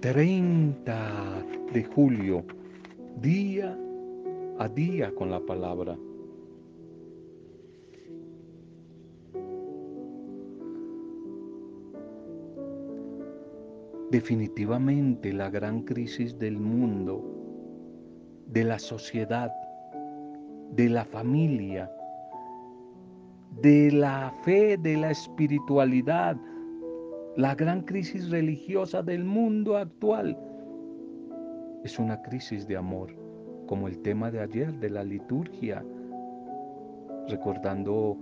30 de julio, día a día con la palabra. Definitivamente la gran crisis del mundo, de la sociedad, de la familia, de la fe, de la espiritualidad, la gran crisis religiosa del mundo actual es una crisis de amor, como el tema de ayer de la liturgia, recordando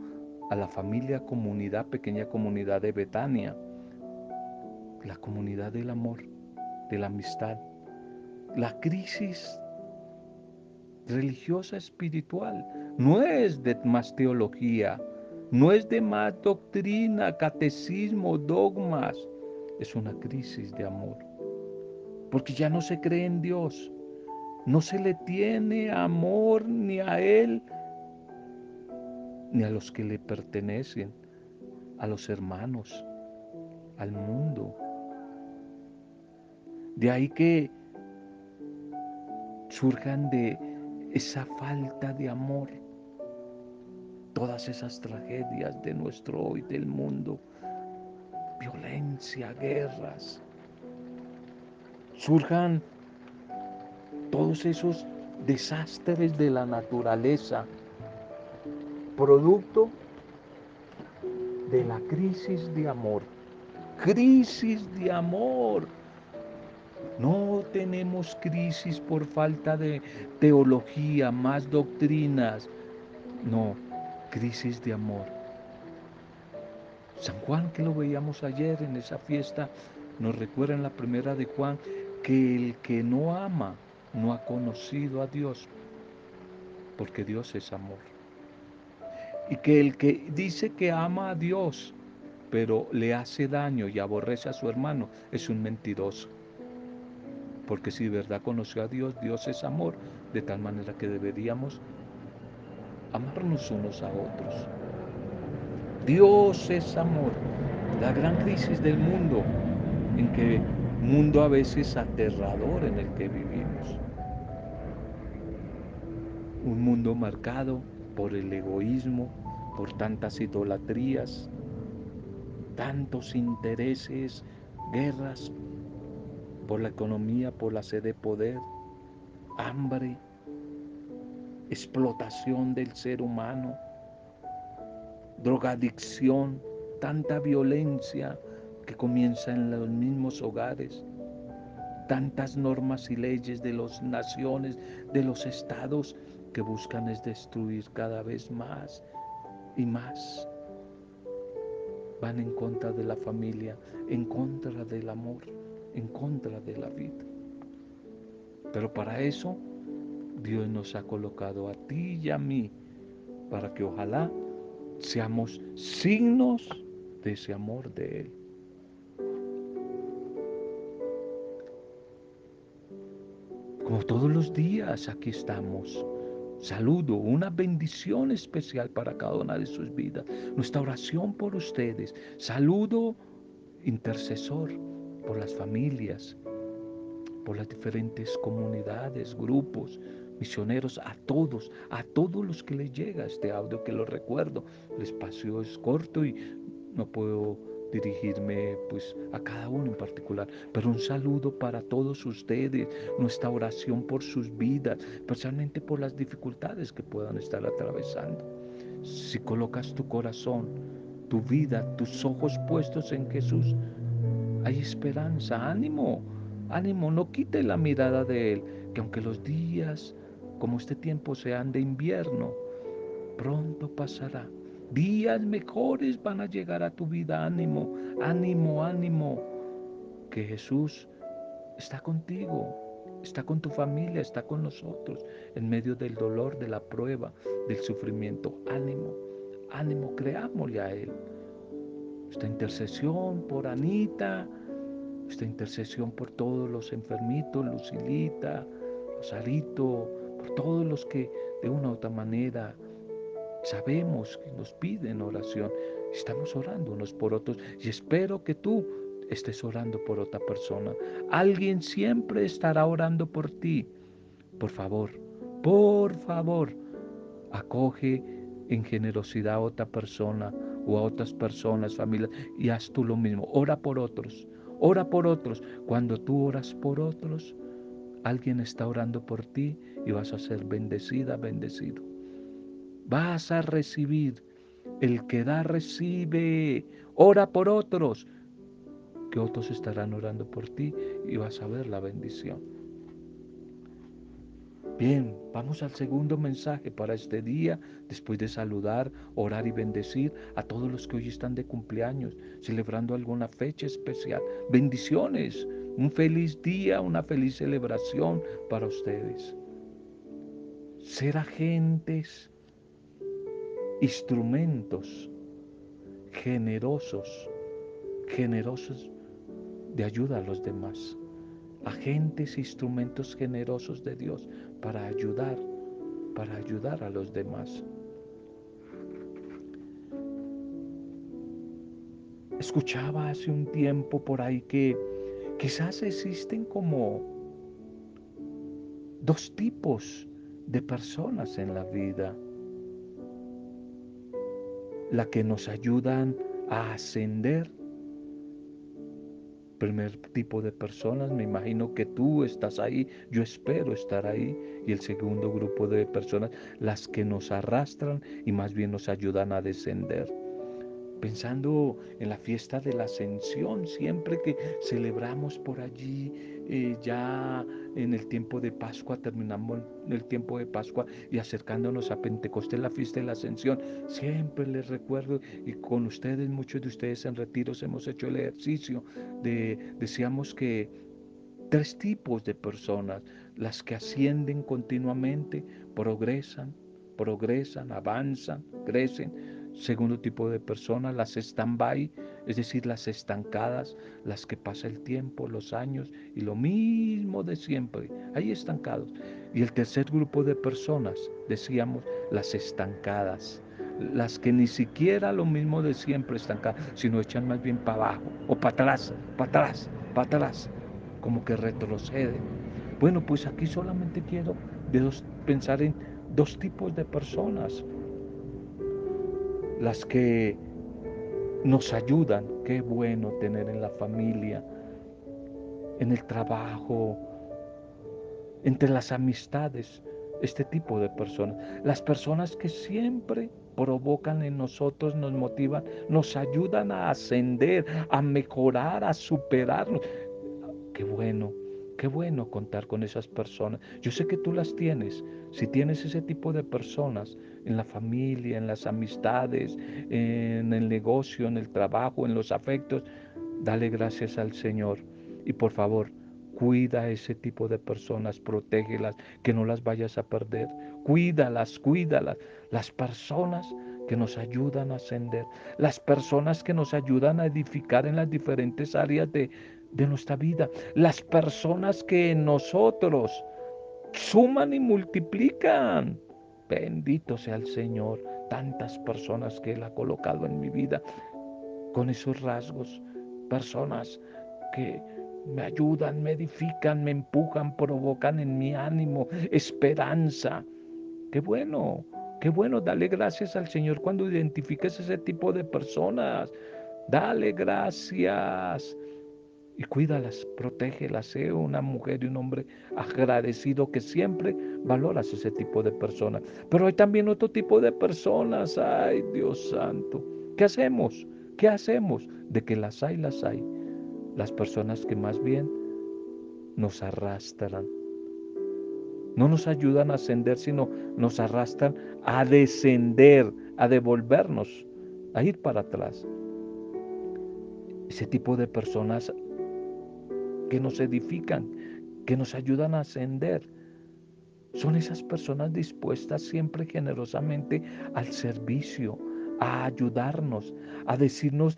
a la familia, comunidad, pequeña comunidad de Betania, la comunidad del amor, de la amistad, la crisis religiosa espiritual, no es de más teología, no es de más doctrina, catecismo, dogmas. Es una crisis de amor. Porque ya no se cree en Dios. No se le tiene amor ni a Él, ni a los que le pertenecen, a los hermanos, al mundo. De ahí que surjan de esa falta de amor todas esas tragedias de nuestro hoy, del mundo, violencia, guerras, surjan todos esos desastres de la naturaleza, producto de la crisis de amor. Crisis de amor. No tenemos crisis por falta de teología, más doctrinas. No, crisis de amor. San Juan, que lo veíamos ayer en esa fiesta, nos recuerda en la primera de Juan que el que no ama no ha conocido a Dios, porque Dios es amor. Y que el que dice que ama a Dios, pero le hace daño y aborrece a su hermano, es un mentiroso. Porque si de verdad conoció a Dios, Dios es amor, de tal manera que deberíamos amarnos unos a otros. Dios es amor. La gran crisis del mundo, en que mundo a veces aterrador en el que vivimos. Un mundo marcado por el egoísmo, por tantas idolatrías, tantos intereses, guerras, por la economía, por la sed de poder, hambre, explotación del ser humano, drogadicción, tanta violencia que comienza en los mismos hogares, tantas normas y leyes de las naciones, de los estados que buscan es destruir cada vez más y más. Van en contra de la familia, en contra del amor, en contra de la vida. Pero para eso Dios nos ha colocado a ti y a mí para que ojalá seamos signos de ese amor de Él. Como todos los días aquí estamos. Saludo, una bendición especial para cada una de sus vidas. Nuestra oración por ustedes. Saludo intercesor por las familias, por las diferentes comunidades, grupos, misioneros, a todos, a todos los que les llega este audio, que lo recuerdo. El espacio es corto y no puedo dirigirme pues a cada uno en particular, pero un saludo para todos ustedes, nuestra oración por sus vidas, especialmente por las dificultades que puedan estar atravesando. Si colocas tu corazón, tu vida, tus ojos puestos en Jesús, hay esperanza, ánimo, ánimo, no quite la mirada de Él, que aunque los días como este tiempo sean de invierno, pronto pasará. Días mejores van a llegar a tu vida. Ánimo, ánimo, ánimo. Que Jesús está contigo, está con tu familia, está con nosotros en medio del dolor, de la prueba, del sufrimiento. Ánimo, ánimo, creámosle a Él. Esta intercesión por Anita, esta intercesión por todos los enfermitos, Lucilita, Rosarito, todos los que de una u otra manera sabemos que nos piden oración. Estamos orando unos por otros y espero que tú estés orando por otra persona. Alguien siempre estará orando por ti. Por favor, por favor, acoge en generosidad a otra persona o a otras personas, familias, y haz tú lo mismo. Ora por otros, ora por otros. Cuando tú oras por otros, alguien está orando por ti y vas a ser bendecida, bendecido. Vas a recibir. El que da, recibe. Ora por otros, que otros estarán orando por ti y vas a ver la bendición. Bien, vamos al segundo mensaje para este día, después de saludar, orar y bendecir a todos los que hoy están de cumpleaños, celebrando alguna fecha especial. Bendiciones, un feliz día, una feliz celebración para ustedes. Ser agentes, instrumentos generosos, generosos de ayuda a los demás. Agentes, instrumentos generosos de Dios para ayudar, para ayudar a los demás. Escuchaba hace un tiempo por ahí que quizás existen como dos tipos de personas en la vida. La que nos ayudan a ascender primer tipo de personas, me imagino que tú estás ahí, yo espero estar ahí, y el segundo grupo de personas, las que nos arrastran y más bien nos ayudan a descender pensando en la fiesta de la ascensión, siempre que celebramos por allí, eh, ya en el tiempo de Pascua, terminamos el tiempo de Pascua y acercándonos a Pentecostés, la fiesta de la ascensión, siempre les recuerdo y con ustedes, muchos de ustedes en retiros hemos hecho el ejercicio de, decíamos que tres tipos de personas, las que ascienden continuamente, progresan, progresan, avanzan, crecen Segundo tipo de personas, las stand-by, es decir, las estancadas, las que pasa el tiempo, los años y lo mismo de siempre, ahí estancados. Y el tercer grupo de personas, decíamos, las estancadas, las que ni siquiera lo mismo de siempre estancadas, sino echan más bien para abajo o para atrás, para atrás, para atrás, como que retroceden. Bueno, pues aquí solamente quiero pensar en dos tipos de personas las que nos ayudan. Qué bueno tener en la familia, en el trabajo, entre las amistades, este tipo de personas. Las personas que siempre provocan en nosotros, nos motivan, nos ayudan a ascender, a mejorar, a superarnos. Qué bueno Qué bueno contar con esas personas. Yo sé que tú las tienes. Si tienes ese tipo de personas en la familia, en las amistades, en el negocio, en el trabajo, en los afectos, dale gracias al Señor. Y por favor, cuida a ese tipo de personas, protégelas, que no las vayas a perder. Cuídalas, cuídalas. Las personas que nos ayudan a ascender, las personas que nos ayudan a edificar en las diferentes áreas de, de nuestra vida, las personas que nosotros suman y multiplican. Bendito sea el Señor, tantas personas que Él ha colocado en mi vida con esos rasgos, personas que me ayudan, me edifican, me empujan, provocan en mi ánimo esperanza. Qué bueno, qué bueno, dale gracias al Señor cuando identifiques ese tipo de personas. Dale gracias y cuídalas, protégelas, sé una mujer y un hombre agradecido que siempre valoras ese tipo de personas. Pero hay también otro tipo de personas, ay Dios santo, ¿qué hacemos? ¿Qué hacemos? De que las hay, las hay. Las personas que más bien nos arrastran. No nos ayudan a ascender, sino nos arrastran a descender, a devolvernos, a ir para atrás. Ese tipo de personas que nos edifican, que nos ayudan a ascender. Son esas personas dispuestas siempre generosamente al servicio, a ayudarnos, a decirnos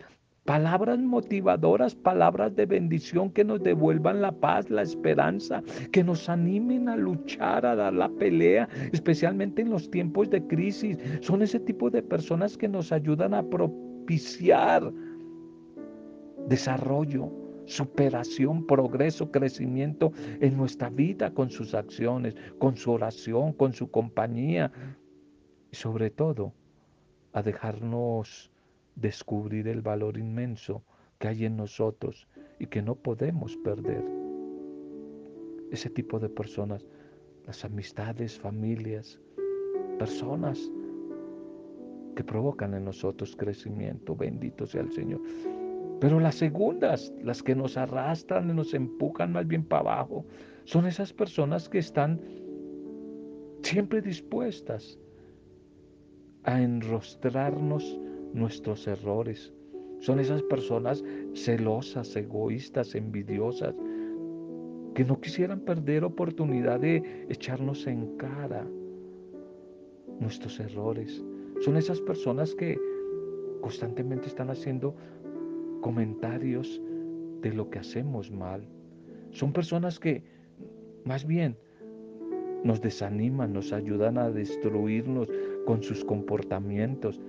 palabras motivadoras, palabras de bendición que nos devuelvan la paz, la esperanza, que nos animen a luchar, a dar la pelea, especialmente en los tiempos de crisis. Son ese tipo de personas que nos ayudan a propiciar desarrollo, superación, progreso, crecimiento en nuestra vida con sus acciones, con su oración, con su compañía y sobre todo a dejarnos descubrir el valor inmenso que hay en nosotros y que no podemos perder. Ese tipo de personas, las amistades, familias, personas que provocan en nosotros crecimiento, bendito sea el Señor. Pero las segundas, las que nos arrastran y nos empujan más bien para abajo, son esas personas que están siempre dispuestas a enrostrarnos nuestros errores. Son esas personas celosas, egoístas, envidiosas, que no quisieran perder oportunidad de echarnos en cara nuestros errores. Son esas personas que constantemente están haciendo comentarios de lo que hacemos mal. Son personas que más bien nos desaniman, nos ayudan a destruirnos con sus comportamientos.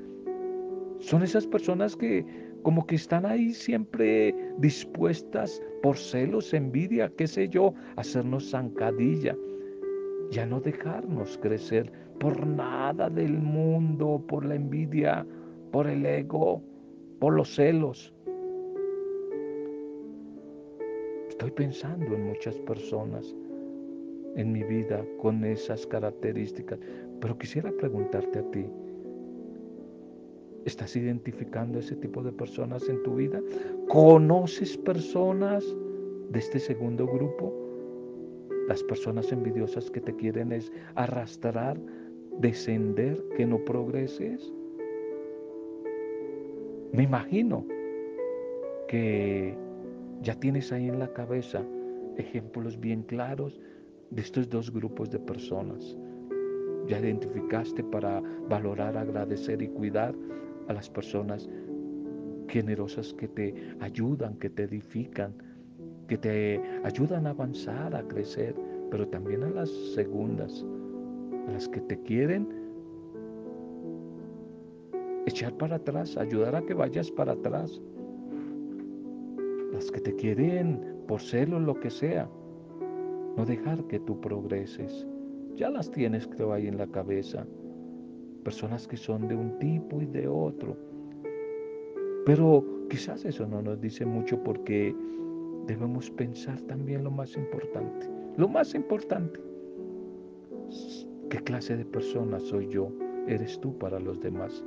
Son esas personas que como que están ahí siempre dispuestas por celos, envidia, qué sé yo, a hacernos zancadilla ya no dejarnos crecer por nada del mundo, por la envidia, por el ego, por los celos. Estoy pensando en muchas personas en mi vida con esas características, pero quisiera preguntarte a ti, ¿estás identificando ese tipo de personas en tu vida? ¿Conoces personas de este segundo grupo? Las personas envidiosas que te quieren arrastrar, descender, que no progreses. Me imagino que ya tienes ahí en la cabeza ejemplos bien claros de estos dos grupos de personas. Ya identificaste para valorar, agradecer y cuidar a las personas generosas que te ayudan, que te edifican, que te ayudan a avanzar, a crecer, pero también a las segundas, a las que te quieren echar para atrás, ayudar a que vayas para atrás, las que te quieren por celo, lo que sea, no dejar que tú progreses. Ya las tienes, creo, ahí en la cabeza. Personas que son de un tipo y de otro. Pero quizás eso no nos dice mucho porque debemos pensar también lo más importante. Lo más importante, ¿qué clase de persona soy yo? Eres tú para los demás.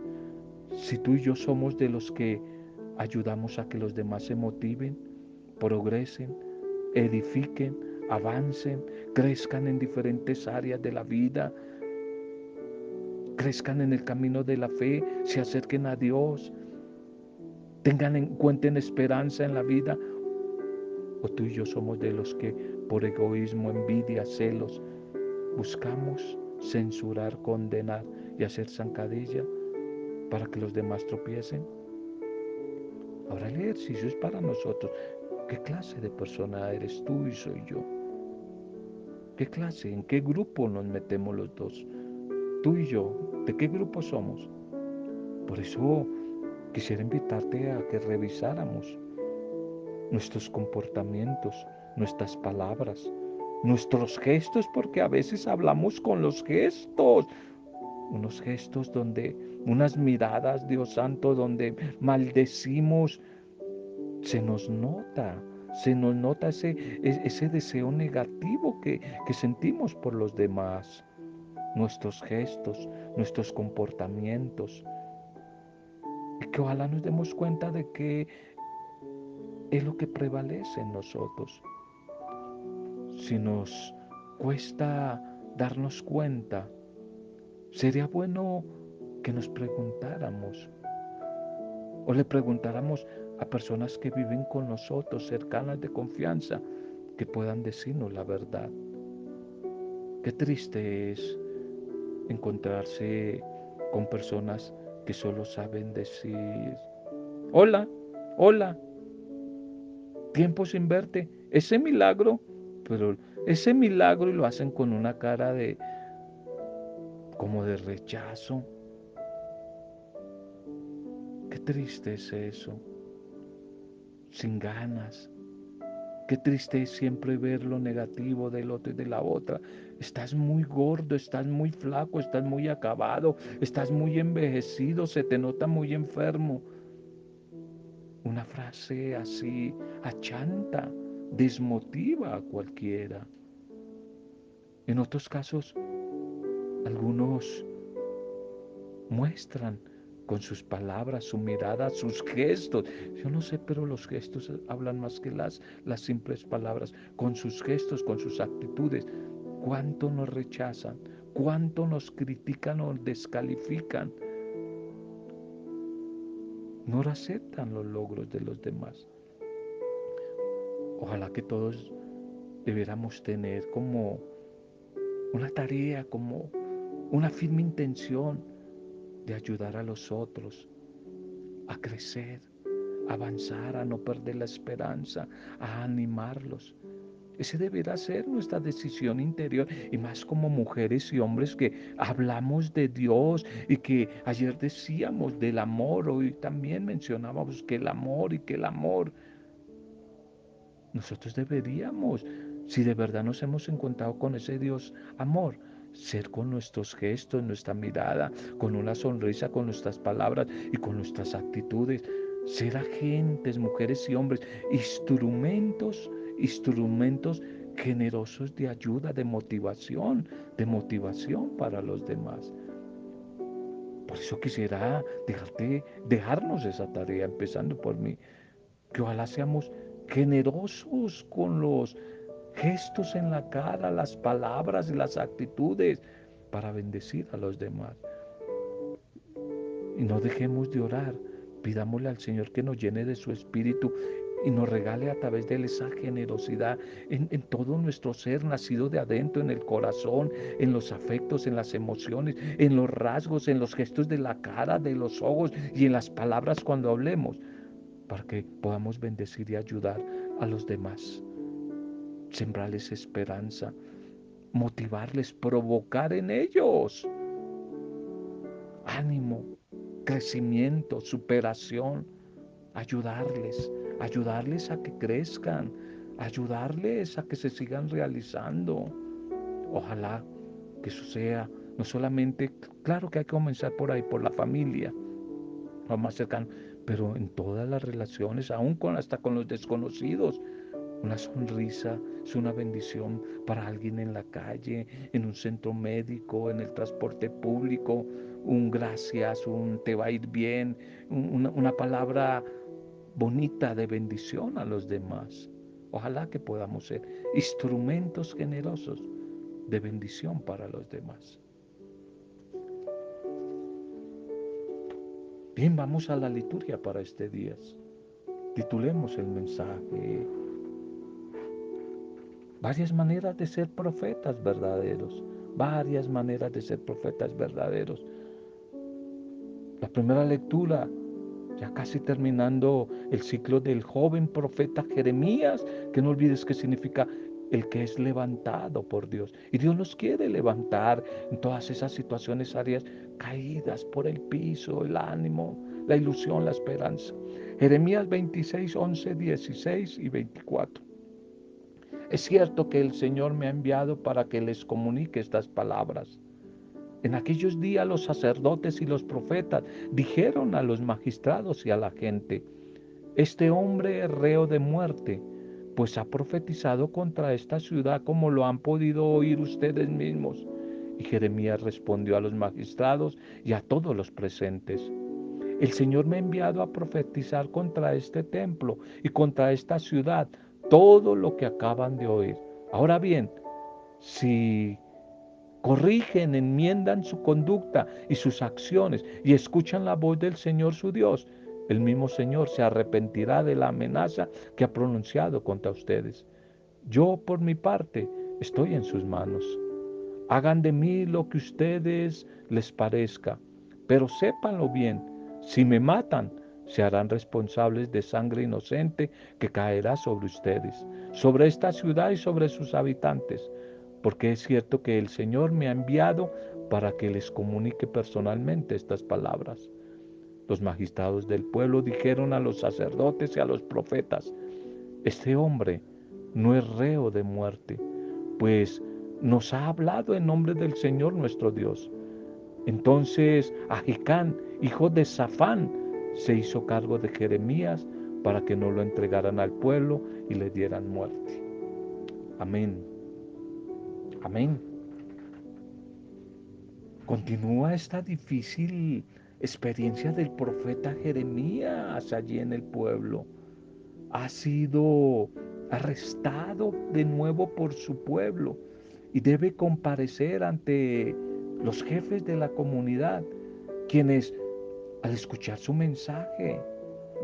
Si tú y yo somos de los que ayudamos a que los demás se motiven, progresen, edifiquen, avancen, crezcan en diferentes áreas de la vida, crezcan en el camino de la fe, se acerquen a Dios, tengan en cuenta en esperanza en la vida, o tú y yo somos de los que por egoísmo, envidia, celos, buscamos censurar, condenar y hacer zancadilla para que los demás tropiecen. Ahora el ejercicio es para nosotros. ¿Qué clase de persona eres tú y soy yo? ¿Qué clase? ¿En qué grupo nos metemos los dos? Tú y yo, ¿de qué grupo somos? Por eso quisiera invitarte a que revisáramos nuestros comportamientos, nuestras palabras, nuestros gestos, porque a veces hablamos con los gestos, unos gestos donde, unas miradas, Dios Santo, donde maldecimos, se nos nota, se nos nota ese, ese deseo negativo que, que sentimos por los demás, nuestros gestos, nuestros comportamientos. Y que ojalá nos demos cuenta de que es lo que prevalece en nosotros. Si nos cuesta darnos cuenta, sería bueno que nos preguntáramos o le preguntáramos a personas que viven con nosotros, cercanas de confianza, que puedan decirnos la verdad. Qué triste es encontrarse con personas que solo saben decir, hola, hola, tiempo sin verte, ese milagro, pero ese milagro y lo hacen con una cara de como de rechazo. Qué triste es eso, sin ganas, Qué triste es siempre ver lo negativo del otro y de la otra. Estás muy gordo, estás muy flaco, estás muy acabado, estás muy envejecido, se te nota muy enfermo. Una frase así achanta, desmotiva a cualquiera. En otros casos, algunos muestran con sus palabras, su mirada, sus gestos. Yo no sé, pero los gestos hablan más que las, simples palabras. Con sus gestos, con sus actitudes. ¿Cuánto nos rechazan? ¿Cuánto nos critican o descalifican? No aceptan los logros de los demás. Ojalá que todos debiéramos tener como una tarea, como una firme intención de ayudar a los otros a crecer, a avanzar, a no perder la esperanza, a animarlos. Ese deberá ser nuestra decisión interior y más como mujeres y hombres que hablamos de Dios y que ayer decíamos del amor, hoy también mencionábamos que el amor y que el amor. Nosotros deberíamos, si de verdad nos hemos encontrado con ese Dios amor, ser con nuestros gestos, nuestra mirada, con una sonrisa, con nuestras palabras y con nuestras actitudes. Ser agentes, mujeres y hombres, instrumentos, instrumentos generosos de ayuda, de motivación, de motivación para los demás. Por eso quisiera dejarte, dejarnos esa tarea, empezando por mí, que ojalá seamos generosos con los gestos en la cara, las palabras y las actitudes para bendecir a los demás. Y no dejemos de orar, pidámosle al Señor que nos llene de su espíritu y nos regale a través de él esa generosidad en, en, todo nuestro ser, nacido de adentro, en el corazón, en los afectos, en las emociones, en los rasgos, en los gestos de la cara, de los ojos y en las palabras cuando hablemos, para que podamos bendecir y ayudar a los demás sembrarles esperanza, motivarles, provocar en ellos ánimo, crecimiento, superación, ayudarles, ayudarles a que crezcan, ayudarles a que se sigan realizando. Ojalá que eso sea no solamente, claro que hay que comenzar por ahí, por la familia, lo más cercano, pero en todas las relaciones, aún con hasta con los desconocidos, una sonrisa es una bendición para alguien en la calle, en un centro médico, en el transporte público. Un gracias, un te va a ir bien, una, una palabra bonita de bendición a los demás. Ojalá que podamos ser instrumentos generosos de bendición para los demás. Bien, vamos a la liturgia para este día. Titulemos el mensaje varias maneras de ser profetas verdaderos, varias maneras de ser profetas verdaderos. La primera lectura, ya casi terminando el ciclo del joven profeta Jeremías, que no olvides que significa el que es levantado por Dios. Y Dios nos quiere levantar en todas esas situaciones áreas caídas por el piso, el ánimo, la ilusión, la esperanza. Jeremías 26, 11, 16 y 24. Es cierto que el Señor me ha enviado para que les comunique estas palabras. En aquellos días los sacerdotes y los profetas dijeron a los magistrados y a la gente, este hombre es reo de muerte, pues ha profetizado contra esta ciudad como lo han podido oír ustedes mismos. Y Jeremías respondió a los magistrados y a todos los presentes. El Señor me ha enviado a profetizar contra este templo y contra esta ciudad todo lo que acaban de oír. Ahora bien, si corrigen, enmiendan su conducta y sus acciones y escuchan la voz del Señor su Dios, el mismo Señor se arrepentirá de la amenaza que ha pronunciado contra ustedes. Yo, por mi parte, estoy en sus manos. Hagan de mí lo que ustedes les parezca, pero sépanlo bien, si me matan, se harán responsables de sangre inocente que caerá sobre ustedes, sobre esta ciudad y sobre sus habitantes, porque es cierto que el Señor me ha enviado para que les comunique personalmente estas palabras. Los magistrados del pueblo dijeron a los sacerdotes y a los profetas, este hombre no es reo de muerte, pues nos ha hablado en nombre del Señor nuestro Dios. Entonces Ahicán, hijo de Safán, se hizo cargo de Jeremías para que no lo entregaran al pueblo y le dieran muerte. Amén. Amén. Continúa esta difícil experiencia del profeta Jeremías allí en el pueblo. Ha sido arrestado de nuevo por su pueblo y debe comparecer ante los jefes de la comunidad, quienes al escuchar su mensaje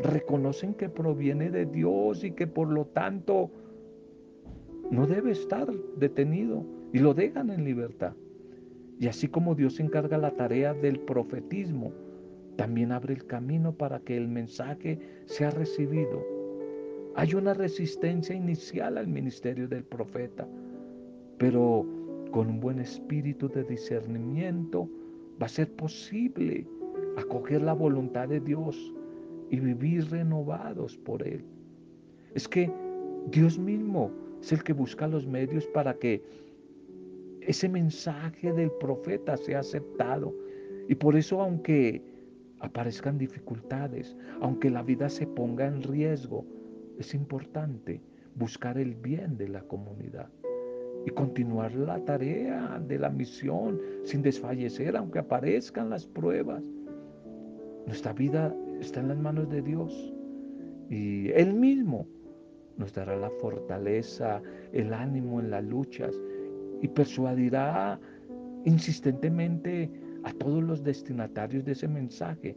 reconocen que proviene de Dios y que por lo tanto no debe estar detenido y lo dejan en libertad. Y así como Dios encarga la tarea del profetismo, también abre el camino para que el mensaje sea recibido. Hay una resistencia inicial al ministerio del profeta, pero con un buen espíritu de discernimiento va a ser posible acoger la voluntad de Dios y vivir renovados por Él. Es que Dios mismo es el que busca los medios para que ese mensaje del profeta sea aceptado. Y por eso, aunque aparezcan dificultades, aunque la vida se ponga en riesgo, es importante buscar el bien de la comunidad y continuar la tarea de la misión sin desfallecer, aunque aparezcan las pruebas. Nuestra vida está en las manos de Dios y Él mismo nos dará la fortaleza, el ánimo en las luchas y persuadirá insistentemente a todos los destinatarios de ese mensaje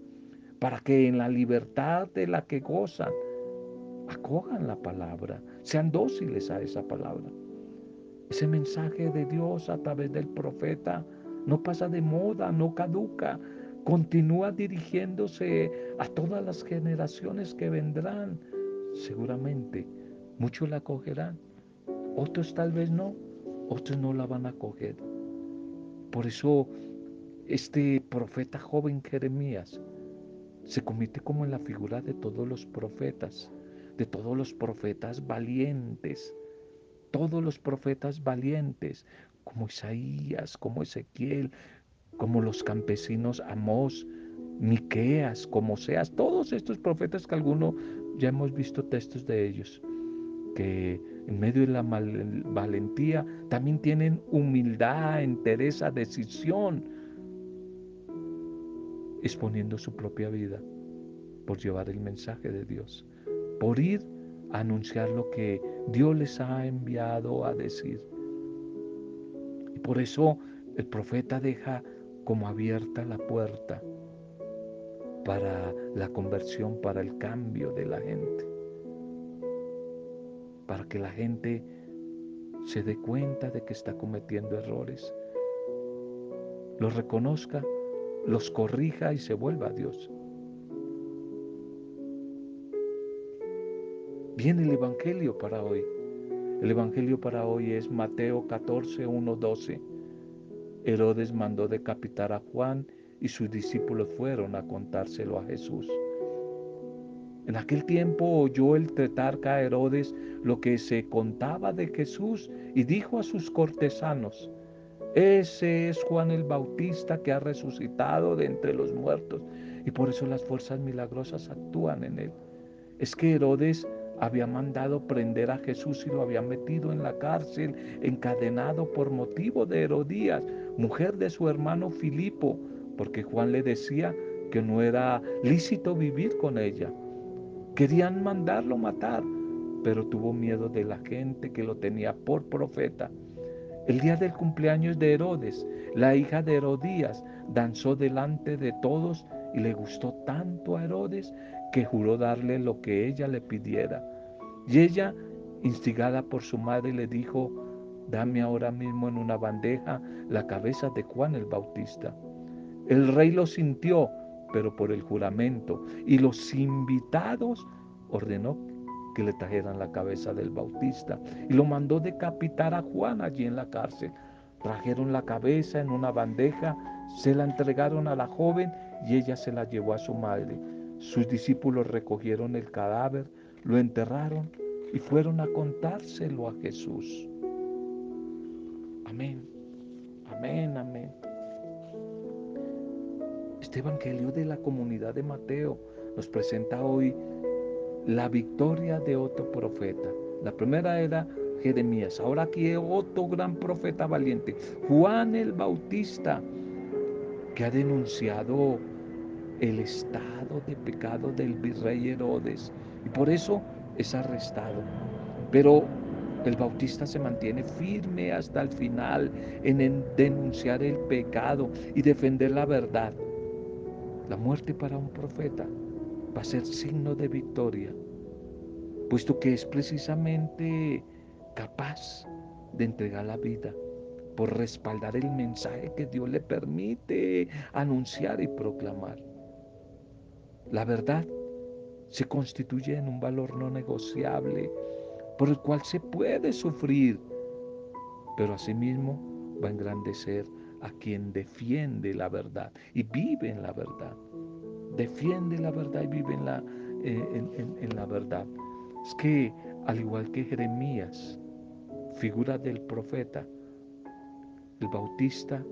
para que en la libertad de la que gozan acojan la palabra, sean dóciles a esa palabra. Ese mensaje de Dios a través del profeta no pasa de moda, no caduca, continúa dirigiéndose a todas las generaciones que vendrán. Seguramente muchos la acogerán, otros tal vez no, otros no la van a acoger. Por eso este profeta joven Jeremías se convierte como en la figura de todos los profetas, de todos los profetas valientes, todos los profetas valientes, como Isaías, como Ezequiel, como los campesinos Amós, Miqueas, como seas, todos estos profetas que algunos ya hemos visto textos de ellos, que en medio de la valentía también tienen humildad, entereza, decisión, exponiendo su propia vida por llevar el mensaje de Dios, por ir a anunciar lo que Dios les ha enviado a decir. Y por eso el profeta deja como abierta la puerta para la conversión, para el cambio de la gente, para que la gente se dé cuenta de que está cometiendo errores, los reconozca, los corrija y se vuelva a Dios. Viene el Evangelio para hoy. El Evangelio para hoy es Mateo 14, 1, 12. Herodes mandó decapitar a Juan y sus discípulos fueron a contárselo a Jesús. En aquel tiempo oyó el tetarca Herodes lo que se contaba de Jesús y dijo a sus cortesanos, ese es Juan el Bautista que ha resucitado de entre los muertos y por eso las fuerzas milagrosas actúan en él. Es que Herodes había mandado prender a Jesús y lo había metido en la cárcel, encadenado por motivo de Herodías, mujer de su hermano Filipo, porque Juan le decía que no era lícito vivir con ella. Querían mandarlo matar, pero tuvo miedo de la gente que lo tenía por profeta. El día del cumpleaños de Herodes, la hija de Herodías danzó delante de todos y le gustó tanto a Herodes que juró darle lo que ella le pidiera. Y ella, instigada por su madre, le dijo, dame ahora mismo en una bandeja la cabeza de Juan el Bautista. El rey lo sintió, pero por el juramento, y los invitados ordenó que le trajeran la cabeza del Bautista y lo mandó decapitar a Juan allí en la cárcel. Trajeron la cabeza en una bandeja, se la entregaron a la joven y ella se la llevó a su madre. Sus discípulos recogieron el cadáver, lo enterraron y fueron a contárselo a Jesús. Amén, amén, amén. Este Evangelio de la comunidad de Mateo nos presenta hoy la victoria de otro profeta. La primera era Jeremías, ahora aquí otro gran profeta valiente, Juan el Bautista, que ha denunciado el estado de pecado del virrey Herodes y por eso es arrestado. Pero el Bautista se mantiene firme hasta el final en denunciar el pecado y defender la verdad. La muerte para un profeta va a ser signo de victoria, puesto que es precisamente capaz de entregar la vida por respaldar el mensaje que Dios le permite anunciar y proclamar. La verdad se constituye en un valor no negociable por el cual se puede sufrir, pero asimismo va a engrandecer a quien defiende la verdad y vive en la verdad. Defiende la verdad y vive en la, eh, en la verdad. Es que, al igual que Jeremías, figura del profeta, el bautista,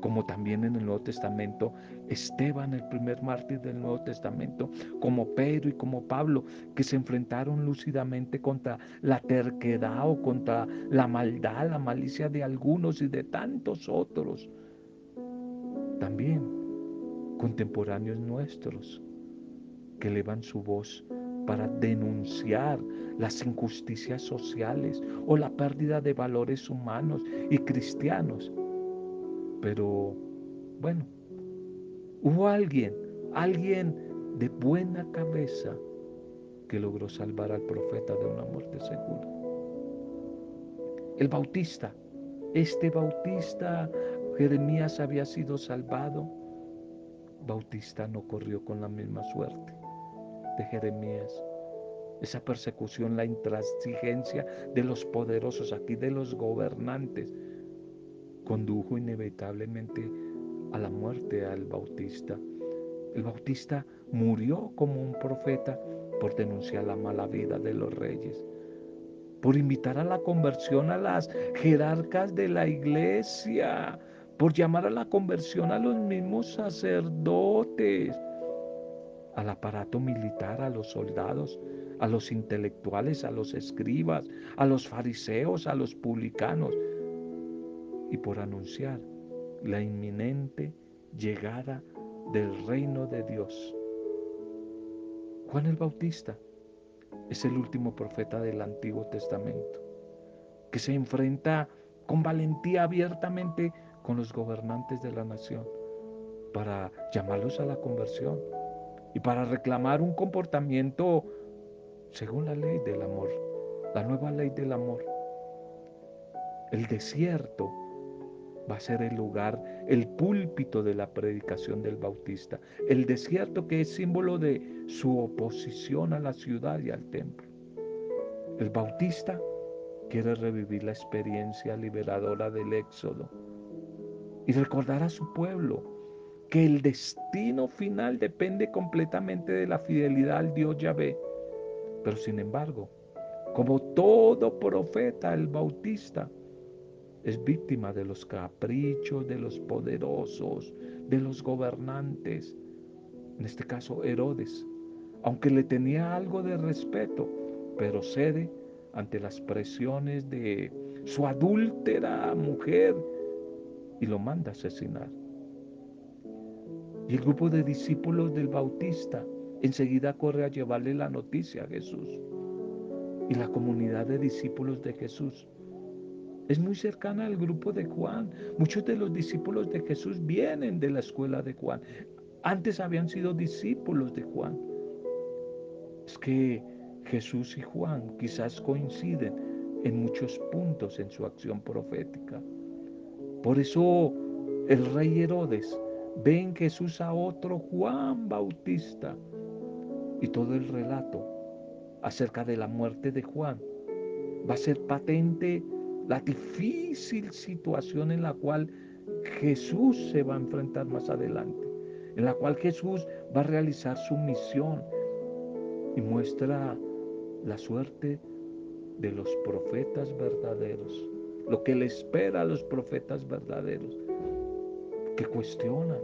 como también en el Nuevo Testamento, Esteban, el primer mártir del Nuevo Testamento, como Pedro y como Pablo, que se enfrentaron lúcidamente contra la terquedad o contra la maldad, la malicia de algunos y de tantos otros. También contemporáneos nuestros que elevan su voz para denunciar las injusticias sociales o la pérdida de valores humanos y cristianos. Pero bueno, hubo alguien, alguien de buena cabeza que logró salvar al profeta de una muerte segura. El bautista, este bautista, Jeremías había sido salvado. Bautista no corrió con la misma suerte de Jeremías. Esa persecución, la intransigencia de los poderosos, aquí de los gobernantes, condujo inevitablemente a la muerte al Bautista. El Bautista murió como un profeta por denunciar la mala vida de los reyes, por invitar a la conversión a las jerarcas de la iglesia, por llamar a la conversión a los mismos sacerdotes, al aparato militar, a los soldados, a los intelectuales, a los escribas, a los fariseos, a los publicanos, y por anunciar la inminente llegada del reino de Dios. Juan el Bautista es el último profeta del Antiguo Testamento, que se enfrenta con valentía abiertamente con los gobernantes de la nación para llamarlos a la conversión y para reclamar un comportamiento según la ley del amor, la nueva ley del amor. El desierto va a ser el lugar, el púlpito de la predicación del Bautista. El desierto que es símbolo de su oposición a la ciudad y al templo. El Bautista quiere revivir la experiencia liberadora del Éxodo y recordar a su pueblo que el destino final depende completamente de la fidelidad al Dios Yahvé. Pero sin embargo, como todo profeta, el bautista es víctima de los caprichos de los poderosos, de los gobernantes, en este caso Herodes, aunque le tenía algo de respeto, pero cede ante las presiones de su adúltera mujer y lo manda a asesinar. Y el grupo de discípulos del Bautista enseguida corre a llevarle la noticia a Jesús. Y la comunidad de discípulos de Jesús es muy cercana al grupo de Juan. Muchos de los discípulos de Jesús vienen de la escuela de Juan. Antes habían sido discípulos de Juan. Es que Jesús y Juan quizás coinciden en muchos puntos en su acción profética. Por eso el rey Herodes ven Jesús a otro Juan Bautista. Y todo el relato acerca de la muerte de Juan va a ser patente la difícil situación en la cual Jesús se va a enfrentar más adelante, en la cual Jesús va a realizar su misión y muestra la suerte de los profetas verdaderos, lo que le espera a los profetas verdaderos, que cuestionan,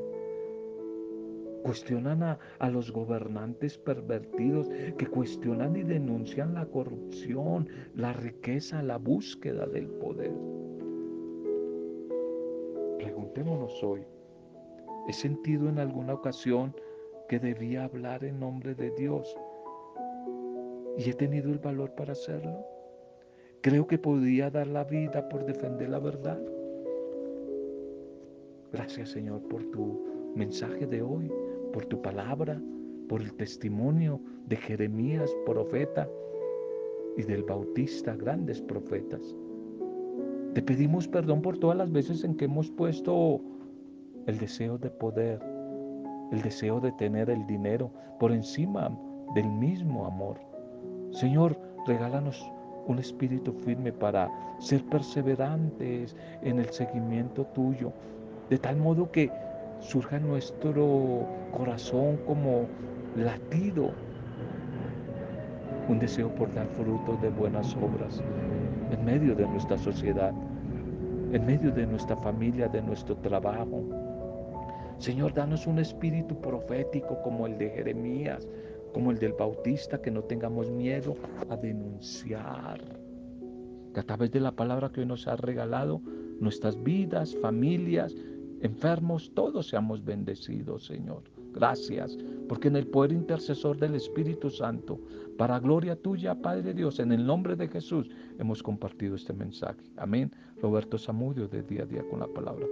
cuestionan a, a, los gobernantes pervertidos, que cuestionan y denuncian la corrupción, la riqueza, la búsqueda del poder. Preguntémonos hoy, ¿he sentido en alguna ocasión que debía hablar en nombre de Dios y he tenido el valor para hacerlo? Creo que podía dar la vida por defender la verdad. Gracias Señor por tu mensaje de hoy, por tu palabra, por el testimonio de Jeremías, profeta, y del Bautista, grandes profetas. Te pedimos perdón por todas las veces en que hemos puesto el deseo de poder, el deseo de tener el dinero por encima del mismo amor. Señor, regálanos un espíritu firme para ser perseverantes en el seguimiento tuyo, de tal modo que surja nuestro corazón como latido un deseo por dar frutos de buenas obras en medio de nuestra sociedad, en medio de nuestra familia, de nuestro trabajo. Señor, danos un espíritu profético como el de Jeremías, como el del Bautista, que no tengamos miedo a denunciar. Que a través de la palabra que hoy nos ha regalado, nuestras vidas, familias, enfermos, todos seamos bendecidos, Señor. Gracias, porque en el poder intercesor del Espíritu Santo, para gloria tuya, Padre Dios, en el nombre de Jesús, hemos compartido este mensaje. Amén. Roberto Zamudio de día a día con la palabra.